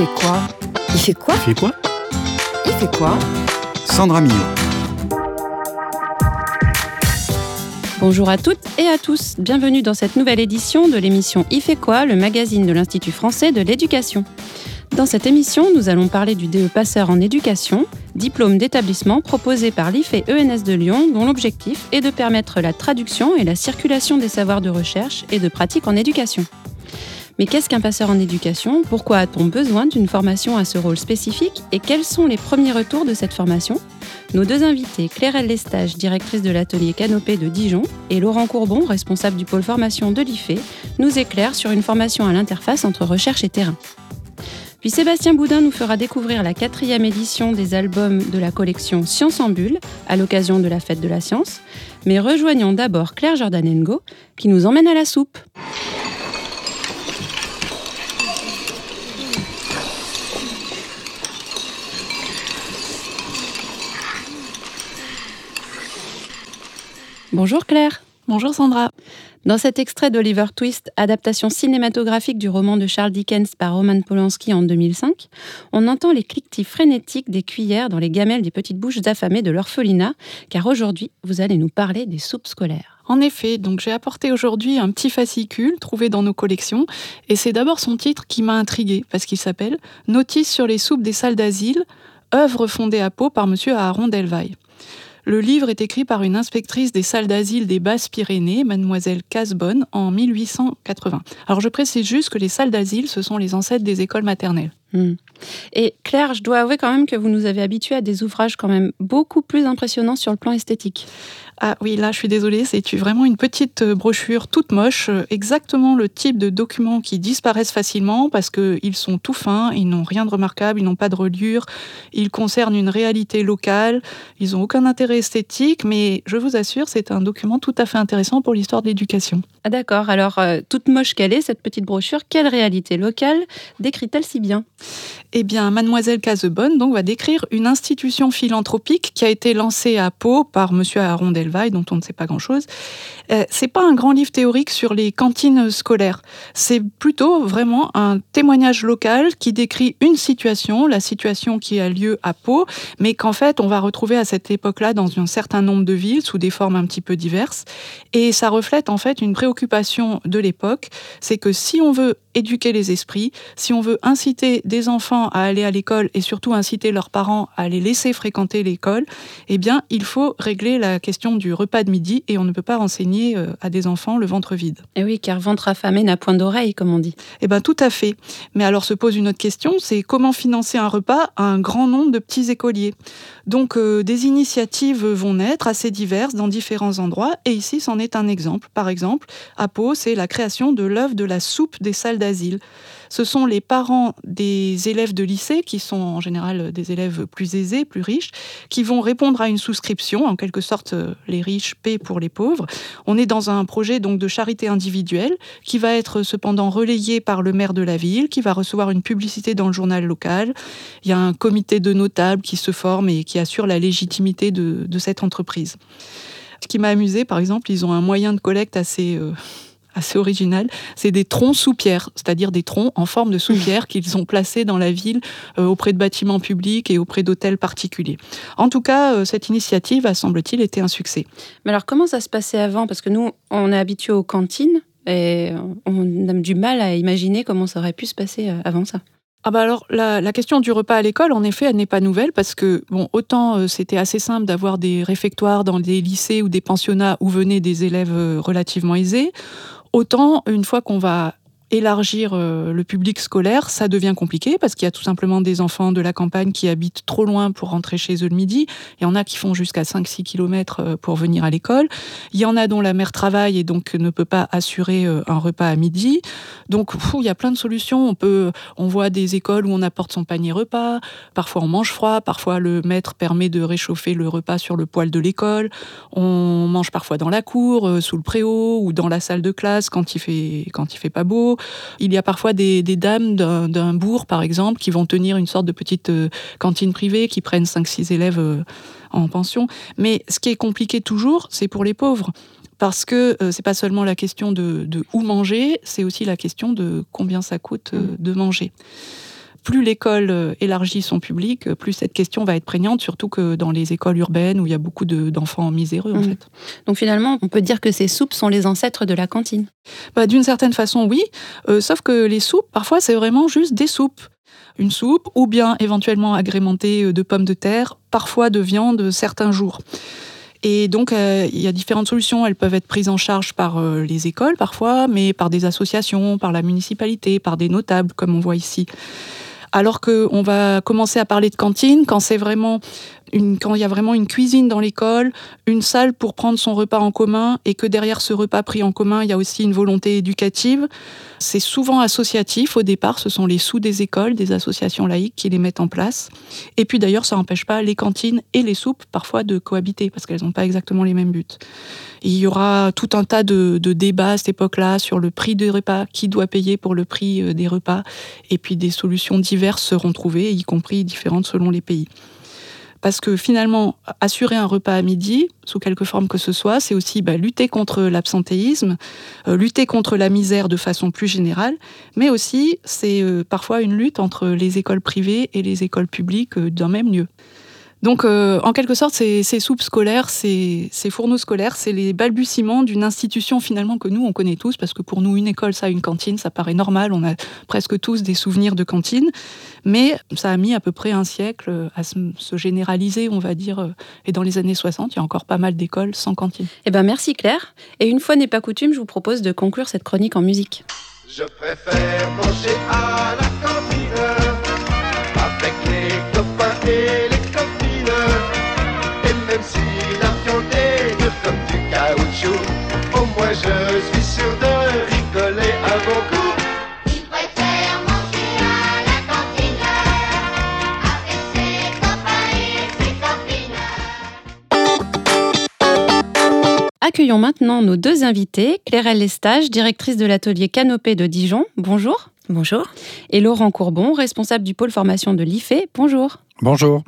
fait quoi? Il fait quoi? Il fait quoi? Il fait quoi? Sandra Millot. Bonjour à toutes et à tous. Bienvenue dans cette nouvelle édition de l'émission Il fait quoi, le magazine de l'Institut français de l'éducation. Dans cette émission, nous allons parler du DE Passeur en éducation, diplôme d'établissement proposé par l'IFE ENS de Lyon, dont l'objectif est de permettre la traduction et la circulation des savoirs de recherche et de pratique en éducation. Mais qu'est-ce qu'un passeur en éducation? Pourquoi a-t-on besoin d'une formation à ce rôle spécifique? Et quels sont les premiers retours de cette formation? Nos deux invités, Claire Lestage, directrice de l'atelier Canopée de Dijon, et Laurent Courbon, responsable du pôle formation de l'IFE, nous éclairent sur une formation à l'interface entre recherche et terrain. Puis Sébastien Boudin nous fera découvrir la quatrième édition des albums de la collection Science en Bulle à l'occasion de la fête de la science. Mais rejoignons d'abord Claire Jordanengo qui nous emmène à la soupe. Bonjour Claire. Bonjour Sandra. Dans cet extrait d'Oliver Twist, adaptation cinématographique du roman de Charles Dickens par Roman Polanski en 2005, on entend les cliquetis frénétiques des cuillères dans les gamelles des petites bouches affamées de l'orphelinat, car aujourd'hui, vous allez nous parler des soupes scolaires. En effet, donc j'ai apporté aujourd'hui un petit fascicule trouvé dans nos collections, et c'est d'abord son titre qui m'a intrigué, parce qu'il s'appelle Notice sur les soupes des salles d'asile, œuvre fondée à Pau par M. Aaron Delvaille. Le livre est écrit par une inspectrice des salles d'asile des Basses-Pyrénées, mademoiselle Casbonne, en 1880. Alors je précise juste que les salles d'asile, ce sont les ancêtres des écoles maternelles. Hmm. Et Claire, je dois avouer quand même que vous nous avez habitués à des ouvrages quand même beaucoup plus impressionnants sur le plan esthétique. Ah oui, là, je suis désolée, c'est vraiment une petite euh, brochure toute moche, euh, exactement le type de documents qui disparaissent facilement parce qu'ils sont tout fins, ils n'ont rien de remarquable, ils n'ont pas de reliure, ils concernent une réalité locale, ils n'ont aucun intérêt esthétique, mais je vous assure, c'est un document tout à fait intéressant pour l'histoire de l'éducation. Ah d'accord, alors euh, toute moche qu'elle est, cette petite brochure, quelle réalité locale décrit-elle si bien? Eh bien, Mademoiselle Casebonne donc, va décrire une institution philanthropique qui a été lancée à Pau par Monsieur Aaron Dont on ne sait pas grand-chose. Euh, c'est pas un grand livre théorique sur les cantines scolaires. C'est plutôt vraiment un témoignage local qui décrit une situation, la situation qui a lieu à Pau, mais qu'en fait, on va retrouver à cette époque-là dans un certain nombre de villes sous des formes un petit peu diverses. Et ça reflète en fait une préoccupation de l'époque. C'est que si on veut éduquer les esprits, si on veut inciter des enfants à aller à l'école et surtout inciter leurs parents à les laisser fréquenter l'école, eh bien, il faut régler la question du repas de midi et on ne peut pas enseigner euh, à des enfants le ventre vide. Et eh oui, car ventre affamé n'a point d'oreille, comme on dit. Eh bien, tout à fait. Mais alors se pose une autre question, c'est comment financer un repas à un grand nombre de petits écoliers? Donc, euh, des initiatives vont naître assez diverses dans différents endroits et ici, c'en est un exemple. Par exemple, à Pau, c'est la création de l'œuvre de la soupe des salles d'asile. Ce sont les parents des élèves de lycée, qui sont en général des élèves plus aisés, plus riches, qui vont répondre à une souscription, en quelque sorte les riches paient pour les pauvres. On est dans un projet donc de charité individuelle qui va être cependant relayé par le maire de la ville, qui va recevoir une publicité dans le journal local. Il y a un comité de notables qui se forme et qui assure la légitimité de, cette entreprise. Ce qui m'a amusé, par exemple, ils ont un moyen de collecte assez... Euh, assez original, c'est des troncs sous-pierre, c'est-à-dire des troncs en forme de sous-pierre qu'ils ont placés dans la ville euh, auprès de bâtiments publics et auprès d'hôtels particuliers. En tout cas, euh, cette initiative a, semble-t-il, été un succès. Mais alors, comment ça se passait avant? Parce que nous, on est habitués aux cantines et on a du mal à imaginer comment ça aurait pu se passer euh, avant ça. Ah bah alors la, la, question du repas à l'école, en effet, elle n'est pas nouvelle parce que bon, autant c'était assez simple d'avoir des réfectoires dans des lycées ou des pensionnats où venaient des élèves relativement aisés, Autant, une fois qu'on va élargir euh, le public scolaire, ça devient compliqué parce qu'il y a tout simplement des enfants de la campagne qui habitent trop loin pour rentrer chez eux le midi. Il y en a qui font jusqu'à 5-6 km euh, pour venir à l'école. Il y en a dont la mère travaille et donc ne peut pas assurer euh, un repas à midi. Donc il y a plein de solutions. On peut, on voit des écoles où on apporte son panier repas. Parfois on mange froid. Parfois le maître permet de réchauffer le repas sur le poêle de l'école. On mange parfois dans la cour, sous le préau ou dans la salle de classe quand il fait quand il fait pas beau. Il y a parfois des, dames d'un bourg, par exemple, qui vont tenir une sorte de petite euh, cantine privée, qui prennent 5-6 élèves euh, en pension. Mais ce qui est compliqué toujours, c'est pour les pauvres parce que euh, c'est pas seulement la question de, où manger, c'est aussi la question de combien ça coûte de manger. Plus l'école élargit son public, plus cette question va être prégnante, surtout que dans les écoles urbaines où il y a beaucoup d'enfants miséreux, en mmh. fait. Donc finalement, on peut dire que ces soupes sont les ancêtres de la cantine bah, D'une certaine façon, oui. sauf que les soupes, parfois, c'est vraiment juste des soupes une soupe, ou bien éventuellement agrémentée de pommes de terre, parfois de viande certains jours. Et donc, euh, il y a différentes solutions. Elles peuvent être prises en charge par euh, les écoles parfois, mais par des associations, par la municipalité, par des notables, comme on voit ici. Alors qu'on va commencer à parler de cantine quand c'est vraiment quand il y a vraiment une cuisine dans l'école, une salle pour prendre son repas en commun et que derrière ce repas pris en commun, il y a aussi une volonté éducative. C'est souvent associatif au départ, ce sont les sous des écoles, des associations laïques qui les mettent en place. Et puis d'ailleurs, ça n'empêche pas les cantines et les soupes parfois de cohabiter parce qu'elles n'ont pas exactement les mêmes buts. il y aura tout un tas de, débats à cette époque-là sur le prix des repas, qui doit payer pour le prix euh, des repas, et puis des solutions diverses seront trouvées, y compris différentes selon les pays. Parce que finalement, assurer un repas à midi, sous quelque forme que ce soit, c'est aussi bah, lutter contre l'absentéisme, euh, lutter contre la misère de façon plus générale, mais aussi c'est euh, parfois une lutte entre les écoles privées et les écoles publiques euh, d'un même lieu. Donc, euh, en quelque sorte, ces, soupes scolaires, ces, fourneaux scolaires, c'est les balbutiements d'une institution finalement que nous, on connaît tous, parce que pour nous, une école, ça, une cantine, ça paraît normal, on a presque tous des souvenirs de cantine, mais ça a mis à peu près un siècle à se, généraliser, on va dire, euh, et dans les années 60, il y a encore pas mal d'écoles sans cantine. Eh ben, merci Claire, et une fois n'est pas coutume, je vous propose de conclure cette chronique en musique. Je préfère manger à la cantine avec les copains et Accueillons maintenant nos deux invités, Clairelle Lestage, directrice de l'atelier Canopée de Dijon. Bonjour. Bonjour. Et Laurent Courbon, responsable du pôle formation de l'IFE. Bonjour. Bonjour.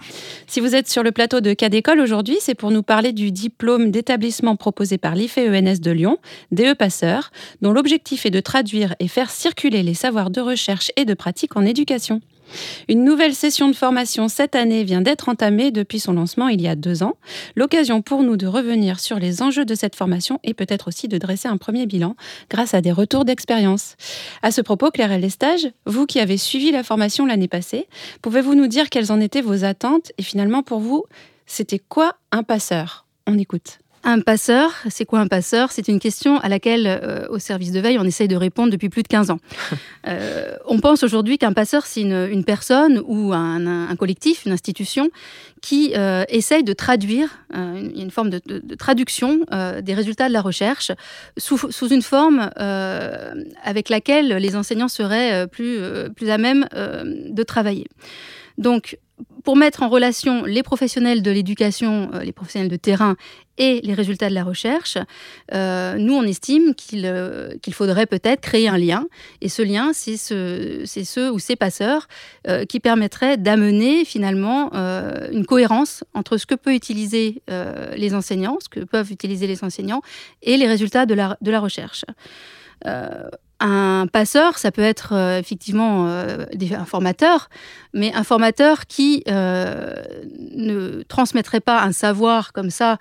Si vous êtes sur le plateau de Cas d'école aujourd'hui, c'est pour nous parler du diplôme d'établissement proposé par l'IFE-ENS de Lyon, DE Passeur, dont l'objectif est de traduire et faire circuler les savoirs de recherche et de pratique en éducation. Une nouvelle session de formation cette année vient d'être entamée depuis son lancement il y a deux ans. L'occasion pour nous de revenir sur les enjeux de cette formation et peut-être aussi de dresser un premier bilan grâce à des retours d'expérience. À ce propos, Claire Lestage, vous qui avez suivi la formation l'année passée, pouvez-vous nous dire quelles en étaient vos attentes et finalement pour vous, c'était quoi un passeur? On écoute. Un passeur, c'est quoi un passeur? C'est une question à laquelle, euh, au service de veille, on essaye de répondre depuis plus de 15 ans. Euh, on pense aujourd'hui qu'un passeur, c'est une, personne ou un, collectif, une institution qui euh, essaye de traduire, une, une, forme de, traduction des résultats de la recherche sous, sous une forme avec laquelle les enseignants seraient plus, plus à même de travailler. Donc, pour mettre en relation les professionnels de l'éducation, euh, les professionnels de terrain et les résultats de la recherche, euh, nous, on estime euh, qu'il faudrait peut-être créer un lien. Et ce lien, c'est ce, ceux ou ces passeurs qui permettraient d'amener finalement une cohérence entre ce que peuvent utiliser les enseignants, ce que peuvent utiliser les enseignants, et les résultats de la, de la recherche. Un passeur, ça peut être euh, effectivement euh, un formateur, mais un formateur qui euh, ne transmettrait pas un savoir comme ça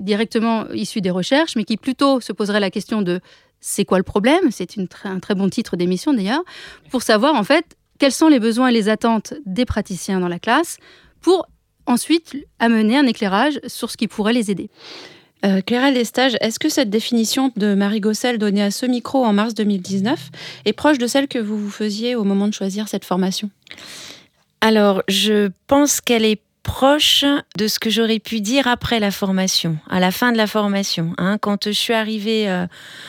directement issu des recherches, mais qui plutôt se poserait la question de c'est quoi le problème? C'est un très bon titre d'émission d'ailleurs, pour savoir en fait quels sont les besoins et les attentes des praticiens dans la classe pour ensuite amener un éclairage sur ce qui pourrait les aider. Euh, Claire Lestage, est-ce que cette définition de Marie Gossel donnée à ce micro en mars 2019 est proche de celle que vous vous faisiez au moment de choisir cette formation? Alors, je pense qu'elle est proche de ce que j'aurais pu dire après la formation, à la fin de la formation. Hein. quand je suis arrivée, euh,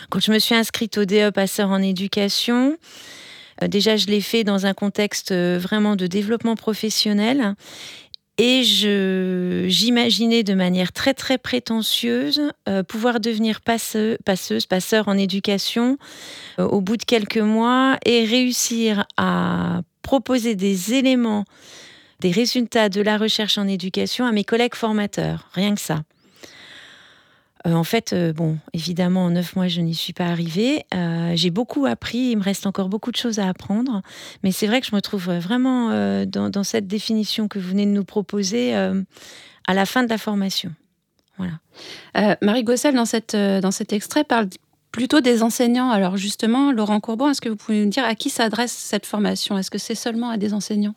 quand je me suis inscrite au DE passeur en éducation, euh, déjà je l'ai fait dans un contexte euh, vraiment de développement professionnel. Et j'imaginais de manière très très prétentieuse euh, pouvoir devenir passeuse, passeur en éducation euh, au bout de quelques mois et réussir à proposer des éléments, des résultats de la recherche en éducation à mes collègues formateurs, rien que ça. Euh, en fait, euh, bon, évidemment, en neuf mois, je n'y suis pas arrivée. Euh, j'ai beaucoup appris, il me reste encore beaucoup de choses à apprendre, mais c'est vrai que je me trouve vraiment dans, cette définition que vous venez de nous proposer à la fin de la formation. Voilà. Marie Gossel, dans, cette, dans cet extrait, parle plutôt des enseignants. Alors justement, Laurent Courbon, est-ce que vous pouvez nous dire à qui s'adresse cette formation? Est-ce que c'est seulement à des enseignants?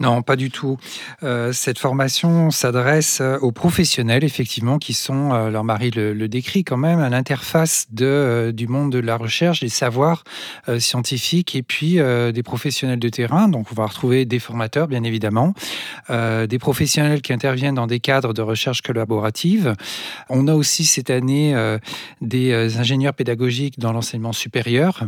Non, pas du tout. Euh, cette formation s'adresse euh, aux professionnels, effectivement, qui sont, euh, leur mari le, décrit quand même, à l'interface du monde de la recherche, des savoirs scientifiques et puis des professionnels de terrain. Donc, on va retrouver des formateurs, bien évidemment, des professionnels qui interviennent dans des cadres de recherche collaborative. On a aussi cette année des ingénieurs pédagogiques dans l'enseignement supérieur.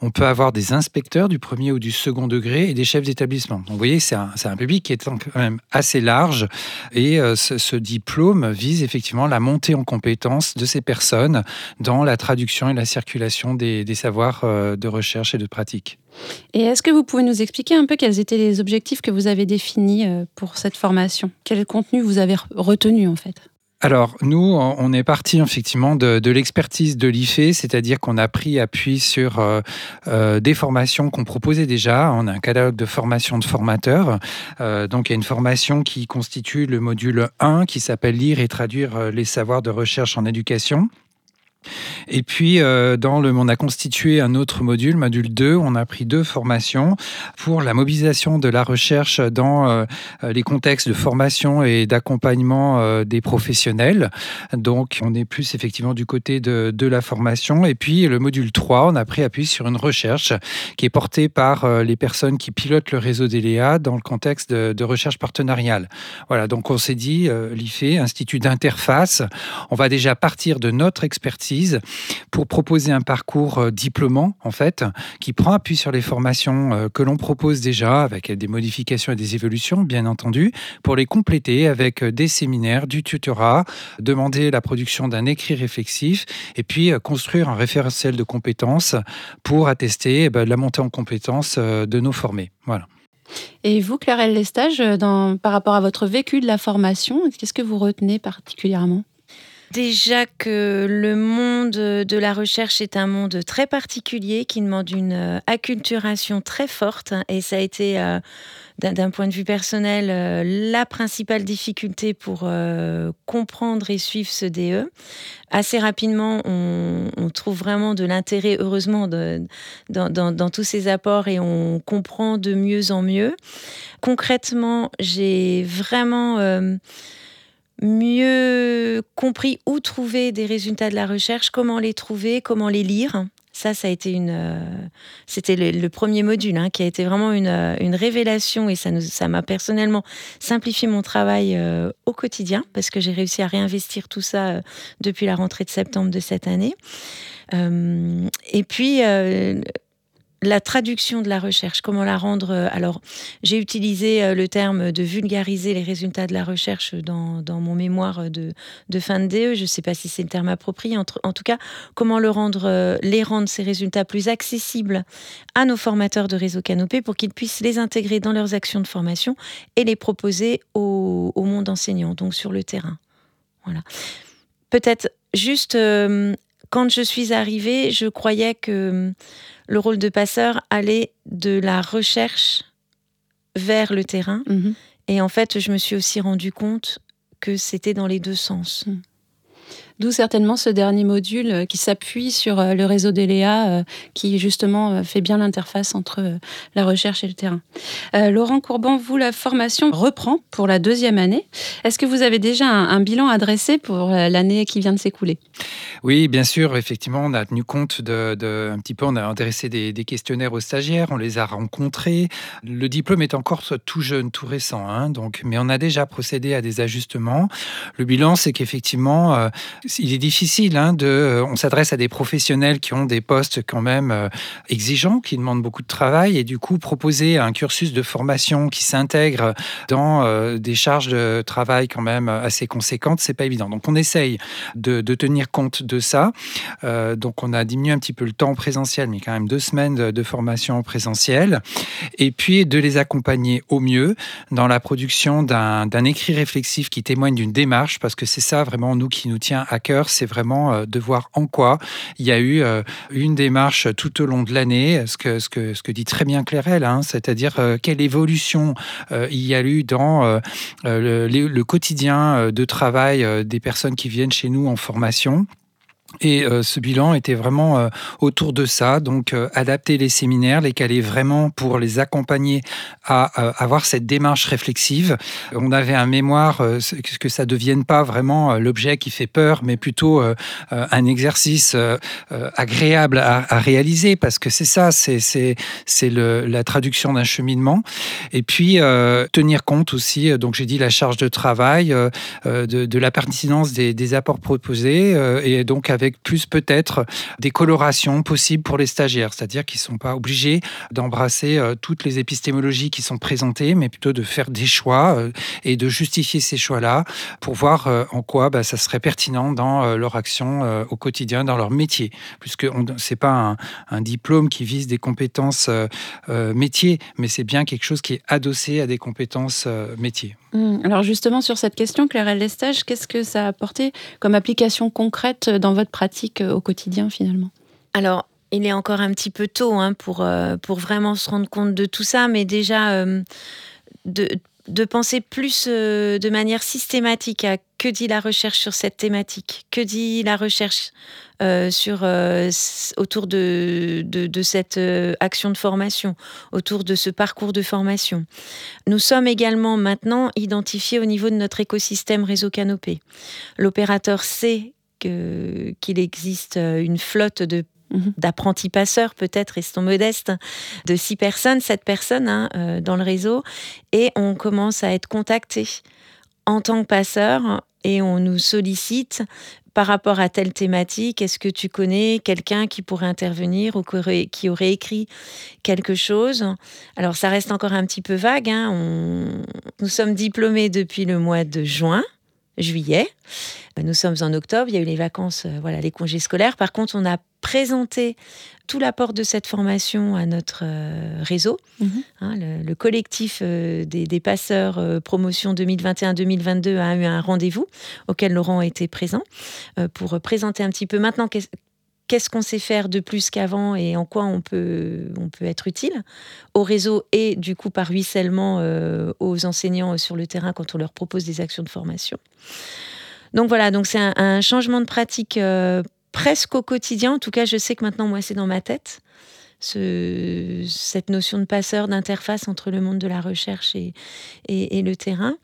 On peut avoir des inspecteurs du premier ou du second degré et des chefs d'établissement. Donc, vous voyez, c'est un, public qui est quand même assez large et euh, ce, diplôme vise effectivement la montée en compétence de ces personnes dans la traduction et la circulation des, savoirs euh, de recherche et de pratique. Et est-ce que vous pouvez nous expliquer un peu quels étaient les objectifs que vous avez définis euh, pour cette formation? Quel contenu vous avez retenu en fait? Alors, nous, on est parti effectivement de, l'expertise de l'IFE, c'est-à-dire qu'on a pris appui sur euh, euh, des formations qu'on proposait déjà. On a un catalogue de formations de formateurs. Euh, donc, il y a une formation qui constitue le module 1 qui s'appelle Lire et traduire les savoirs de recherche en éducation. Et puis, euh, dans le, on a constitué un autre module, module 2, on a pris deux formations pour la mobilisation de la recherche dans euh, les contextes de formation et d'accompagnement euh, des professionnels. Donc, on est plus effectivement du côté de, de, la formation. Et puis, le module 3, on a pris appui sur une recherche qui est portée par les personnes qui pilotent le réseau d'ELEA dans le contexte de, de, recherche partenariale. Voilà, donc on s'est dit, l'IFE, Institut d'interface, on va déjà partir de notre expertise pour proposer un parcours euh, diplômant, en fait, qui prend appui sur les formations euh, que l'on propose déjà, avec des modifications et des évolutions, bien entendu, pour les compléter avec euh, des séminaires, du tutorat, demander la production d'un écrit réflexif, et puis construire un référentiel de compétences pour attester eh ben, la montée en compétences de nos formés. Voilà. Et vous, Clarelle Lestage, dans, par rapport à votre vécu de la formation, qu'est-ce que vous retenez particulièrement? Déjà que le monde de la recherche est un monde très particulier qui demande une euh, acculturation très forte et ça a été euh, d'un point de vue personnel euh, la principale difficulté pour comprendre et suivre ce DE. Assez rapidement, on, trouve vraiment de l'intérêt, heureusement, dans, tous ces apports et on comprend de mieux en mieux. Concrètement, j'ai vraiment mieux compris où trouver des résultats de la recherche, comment les trouver, comment les lire. Ça, ça a été une, euh, c'était le, premier module hein, qui a été vraiment une, euh, une révélation et ça nous, ça m'a personnellement simplifié mon travail euh, au quotidien parce que j'ai réussi à réinvestir tout ça depuis la rentrée de septembre de cette année. et puis la traduction de la recherche, comment la rendre. Euh, alors, j'ai utilisé euh, le terme de vulgariser les résultats de la recherche dans, mon mémoire de, fin de DE. Je ne sais pas si c'est le terme approprié. En, tout cas, comment euh, les rendre ces résultats plus accessibles à nos formateurs de réseau Canopé pour qu'ils puissent les intégrer dans leurs actions de formation et les proposer au, monde enseignant, donc sur le terrain. Voilà. Peut-être juste quand je suis arrivée, je croyais que le rôle de passeur allait de la recherche vers le terrain. Mhm. Et en fait, je me suis aussi rendu compte que c'était dans les deux sens. Mhm. D'où certainement ce dernier module euh, qui s'appuie sur euh, le réseau d'ELEA, euh, qui justement fait bien l'interface entre la recherche et le terrain. Laurent Courban, vous, la formation reprend pour la deuxième année. Est-ce que vous avez déjà un, bilan à dresser pour l'année qui vient de s'écouler? Oui, bien sûr. Effectivement, on a tenu compte de, un petit peu, on a intéressé des, questionnaires aux stagiaires, on les a rencontrés. Le diplôme est encore tout jeune, tout récent, hein, donc, mais on a déjà procédé à des ajustements. Le bilan, c'est qu'effectivement, il est difficile hein, de. Euh, on s'adresse à des professionnels qui ont des postes quand même euh, exigeants, qui demandent beaucoup de travail, et du coup proposer un cursus de formation qui s'intègre dans euh, des charges de travail quand même assez conséquentes, c'est pas évident. Donc on essaye de, tenir compte de ça. donc on a diminué un petit peu le temps présentiel, mais quand même deux semaines de, de formation présentielle, et puis de les accompagner au mieux dans la production d'un écrit réflexif qui témoigne d'une démarche, parce que c'est ça vraiment nous qui nous tient c'est vraiment de voir en quoi il y a eu une démarche tout au long de l'année, ce que, dit très bien Clairel, hein, c'est-à-dire quelle évolution il y a eu dans le, quotidien de travail des personnes qui viennent chez nous en formation. Et euh, ce bilan était vraiment euh, autour de ça, donc euh, adapter les séminaires, les caler vraiment pour les accompagner à avoir cette démarche réflexive. On avait un mémoire, que ça devienne pas vraiment l'objet qui fait peur, mais plutôt un exercice agréable à, réaliser, parce que c'est ça, c'est c'est la traduction d'un cheminement. Et puis tenir compte aussi, donc j'ai dit la charge de travail, de, de, la pertinence des, des apports proposés, et donc avec avec plus peut-être des colorations possibles pour les stagiaires, c'est-à-dire qu'ils ne sont pas obligés d'embrasser euh, toutes les épistémologies qui sont présentées, mais plutôt de faire des choix euh, et de justifier ces choix-là pour voir euh, en quoi bah, ça serait pertinent dans leur action au quotidien, dans leur métier, puisque ce n'est pas un, diplôme qui vise des compétences métiers, mais c'est bien quelque chose qui est adossé à des compétences métiers. Mmh. Alors justement, sur cette question, Claire Lestage, qu'est-ce que ça a apporté comme application concrète dans votre pratique euh, au quotidien finalement Alors, il est encore un petit peu tôt hein, pour, euh, pour vraiment se rendre compte de tout ça, mais déjà euh, de, de, penser plus de manière systématique à que dit la recherche sur cette thématique, que dit la recherche sur, autour de, de, de cette action de formation, autour de ce parcours de formation. Nous sommes également maintenant identifiés au niveau de notre écosystème réseau Canopé. L'opérateur sait qu'il existe euh, une flotte de mhm. d'apprentis passeurs, peut-être, restons modestes, de six personnes, sept personnes hein, euh, dans le réseau, et on commence à être contacté en tant que passeur et on nous sollicite par rapport à telle thématique, est-ce que tu connais quelqu'un qui pourrait intervenir ou qui aurait, écrit quelque chose? Alors ça reste encore un petit peu vague. Hein. nous sommes diplômés depuis le mois de juin juillet. Nous sommes en octobre, il y a eu les vacances, euh, voilà, les congés scolaires. Par contre, on a présenté tout l'apport de cette formation à notre euh, réseau, mhm. hein, le, collectif euh, des, passeurs promotion 2021-2022 a eu un rendez-vous auquel Laurent été présent pour présenter un petit peu maintenant qu'est-ce qu'on sait faire de plus qu'avant et en quoi on peut, on peut être utile au réseau et du coup par ruissellement euh, aux enseignants sur le terrain quand on leur propose des actions de formation. Donc voilà, donc c'est un, changement de pratique euh, presque au quotidien. En tout cas, je sais que maintenant, moi, c'est dans ma tête. Ce, cette notion de passeur, d'interface entre le monde de la recherche et, et, le terrain.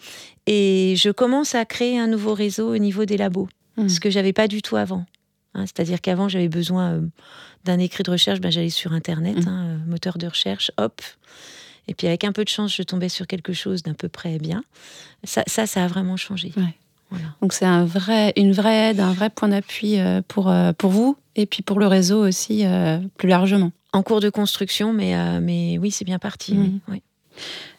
Et je commence à créer un nouveau réseau au niveau des labos, mmh. ce que j'avais pas du tout avant. Hein, c'est-à-dire qu'avant, j'avais besoin euh, d'un écrit de recherche, ben, j'allais sur Internet, mmh. hein, euh, moteur de recherche, hop. Et puis avec un peu de chance, je tombais sur quelque chose d'un peu près bien. Ça, ça, a vraiment changé. Donc c'est un vrai, une vraie aide, un vrai point d'appui euh, pour, pour vous et puis pour le réseau aussi plus largement. En cours de construction, mais, mais oui, c'est bien parti. Mmh. oui.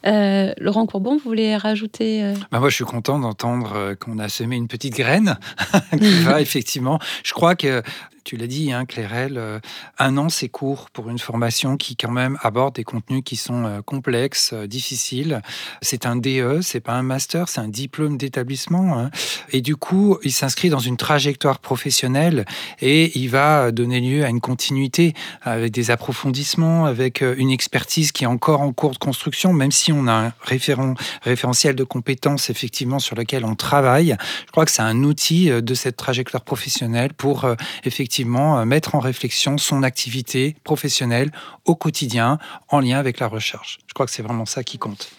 Euh, Laurent Courbon, vous voulez rajouter euh bah Moi, je suis content d'entendre euh, qu'on a semé une petite graine qui va effectivement. Je crois que tu l'as dit, hein, Clairel, euh, un an c'est court pour une formation qui quand même aborde des contenus qui sont euh, complexes, euh, difficiles. C'est un DE, c'est pas un master, c'est un diplôme d'établissement. Hein. Et du coup, il s'inscrit dans une trajectoire professionnelle et il va donner lieu à une continuité avec des approfondissements, avec une expertise qui est encore en cours de construction, même si on a un référent, référentiel de compétences effectivement sur lequel on travaille. Je crois que c'est un outil de cette trajectoire professionnelle pour effectivement euh, mettre en réflexion son activité professionnelle au quotidien en lien avec la recherche. Je crois que c'est vraiment ça qui compte.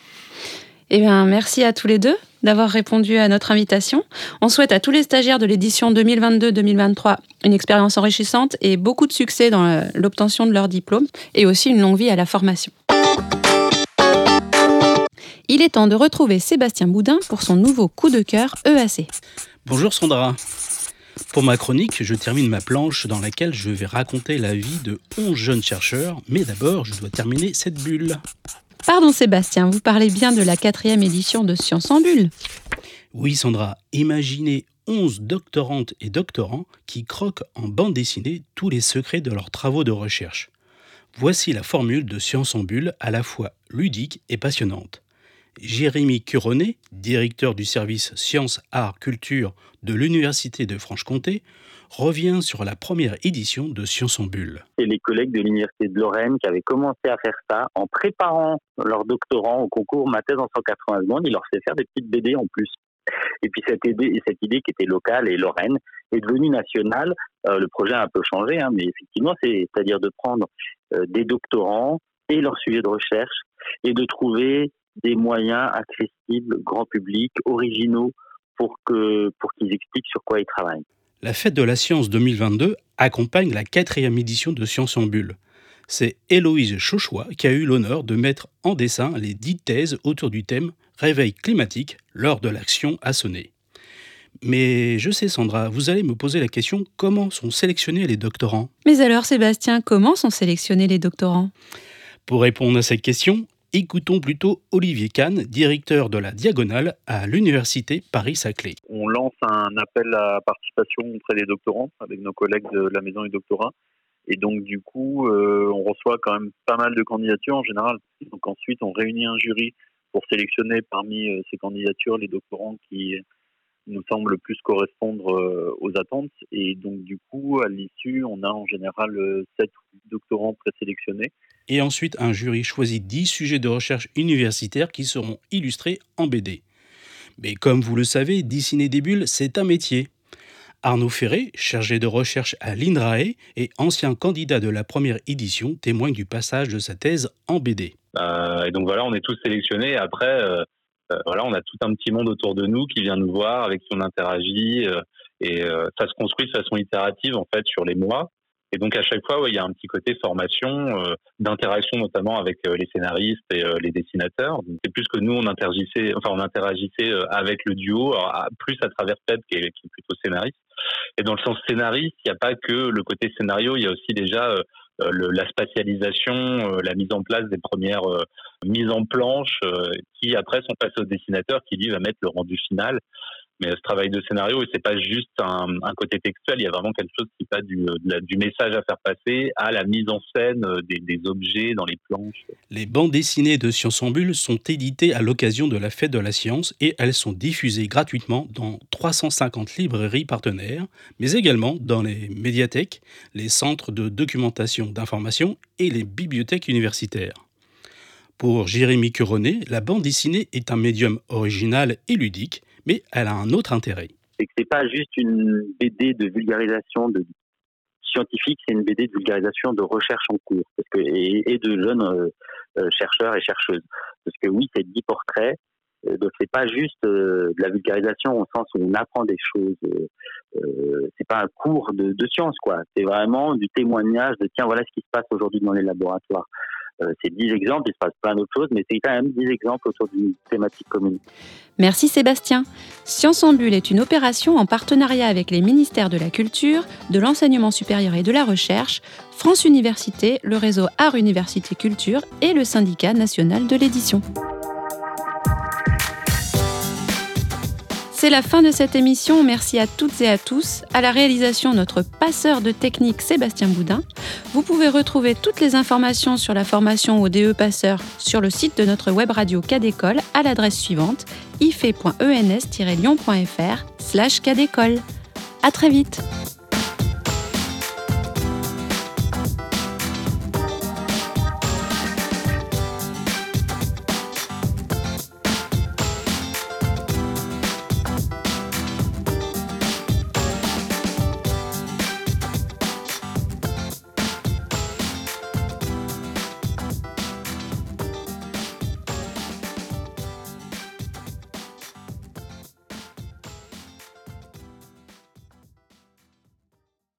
Eh bien, merci à tous les deux d'avoir répondu à notre invitation. On souhaite à tous les stagiaires de l'édition 2022-2023 une expérience enrichissante et beaucoup de succès dans l'obtention de leur diplôme et aussi une longue vie à la formation. Il est temps de retrouver Sébastien Boudin pour son nouveau coup de cœur EAC. Bonjour Sandra. Pour ma chronique, je termine ma planche dans laquelle je vais raconter la vie de 11 jeunes chercheurs, mais d'abord je dois terminer cette bulle. Pardon Sébastien, vous parlez bien de la quatrième édition de Science en Bulle Oui Sandra, imaginez 11 doctorantes et doctorants qui croquent en bande dessinée tous les secrets de leurs travaux de recherche. Voici la formule de Science en Bulle à la fois ludique et passionnante. Jérémy Curonnet, directeur du service Sciences, Arts, Culture de l'Université de Franche-Comté, revient sur la première édition de Sciences en Bulle. C'est les collègues de l'Université de Lorraine qui avaient commencé à faire ça en préparant leurs doctorants au concours Ma thèse en 180 secondes. Ils leur faisaient faire des petites BD en plus. Et puis cette idée, cette idée qui était locale et lorraine est devenue nationale. Euh, le projet a un peu changé, hein, mais effectivement, c'est-à-dire de prendre euh, des doctorants et leur sujet de recherche et de trouver des moyens accessibles, grand public, originaux, pour que pour qu'ils expliquent sur quoi ils travaillent. La Fête de la Science 2022 accompagne la quatrième édition de Science en Bulle. C'est Héloïse Chauchois qui a eu l'honneur de mettre en dessin les dix thèses autour du thème Réveil climatique lors de l'action à sonner. Mais je sais Sandra, vous allez me poser la question comment sont sélectionnés les doctorants? Mais alors Sébastien, comment sont sélectionnés les doctorants? Pour répondre à cette question, Écoutons plutôt Olivier Kahn, directeur de la Diagonale à l'Université Paris-Saclay. On lance un appel à participation auprès des doctorants avec nos collègues de la Maison du Doctorat. Et donc, du coup, euh, on reçoit quand même pas mal de candidatures en général. Donc, ensuite, on réunit un jury pour sélectionner parmi euh, ces candidatures les doctorants qui nous semblent plus correspondre euh, aux attentes. Et donc, du coup, à l'issue, on a en général 7 doctorants présélectionnés et ensuite un jury choisit 10 sujets de recherche universitaires qui seront illustrés en BD. Mais comme vous le savez, dessiner des bulles, c'est un métier. Arnaud Ferré, chargé de recherche à l'INRAE et ancien candidat de la première édition, témoigne du passage de sa thèse en BD. Euh, et donc voilà, on est tous sélectionnés. Après, euh, euh, voilà, on a tout un petit monde autour de nous qui vient nous voir, avec qui on interagit. et ça se construit de façon itérative en fait sur les mois. Et donc à chaque fois, il y a un petit côté formation, euh, d'interaction notamment avec euh, les scénaristes et euh, les dessinateurs. C'est plus que nous, on interagissait, enfin on interagissait avec le duo, plus à travers est, qui est, plutôt scénariste. Et dans le sens scénariste, il n'y a pas que le côté scénario, il y a aussi déjà le, la spatialisation, la mise en place des premières mises en planche, qui après sont passées au dessinateur qui lui va mettre le rendu final. Mais ce travail de scénario, c'est pas juste un, côté textuel, il y a vraiment quelque chose qui va du, du message à faire passer à la mise en scène euh, des, objets dans les planches. Les bandes dessinées de Science en Bulle sont éditées à l'occasion de la fête de la science et elles sont diffusées gratuitement dans 350 librairies partenaires, mais également dans les médiathèques, les centres de documentation d'information et les bibliothèques universitaires. Pour Jérémy Curonnet, la bande dessinée est un médium original et ludique mais elle a un autre intérêt. C'est que c'est pas juste une BD de vulgarisation de scientifique, c'est une BD de vulgarisation de recherche en cours et, de jeunes euh, euh, chercheurs et chercheuses. Parce que oui, c'est 10 portraits, euh, donc c'est pas juste de la vulgarisation au sens où on apprend des choses. Euh, c'est pas un cours de, de science, quoi. C'est vraiment du témoignage de tiens, voilà ce qui se passe aujourd'hui dans les laboratoires. Euh, c'est 10 exemples, il se passe plein d'autres choses, mais c'est quand même 10 exemples autour d'une thématique commune. Merci Sébastien. Science en Bulle est une opération en partenariat avec les ministères de la Culture, de l'Enseignement supérieur et de la Recherche, France Université, le réseau Art Université Culture et le syndicat national de l'édition. C'est la fin de cette émission. Merci à toutes et à tous. À la réalisation, notre passeur de technique Sébastien Boudin. Vous pouvez retrouver toutes les informations sur la formation au DE Passeur sur le site de notre web radio Cadécole à l'adresse suivante ife.ens-lyon.fr slash. À très vite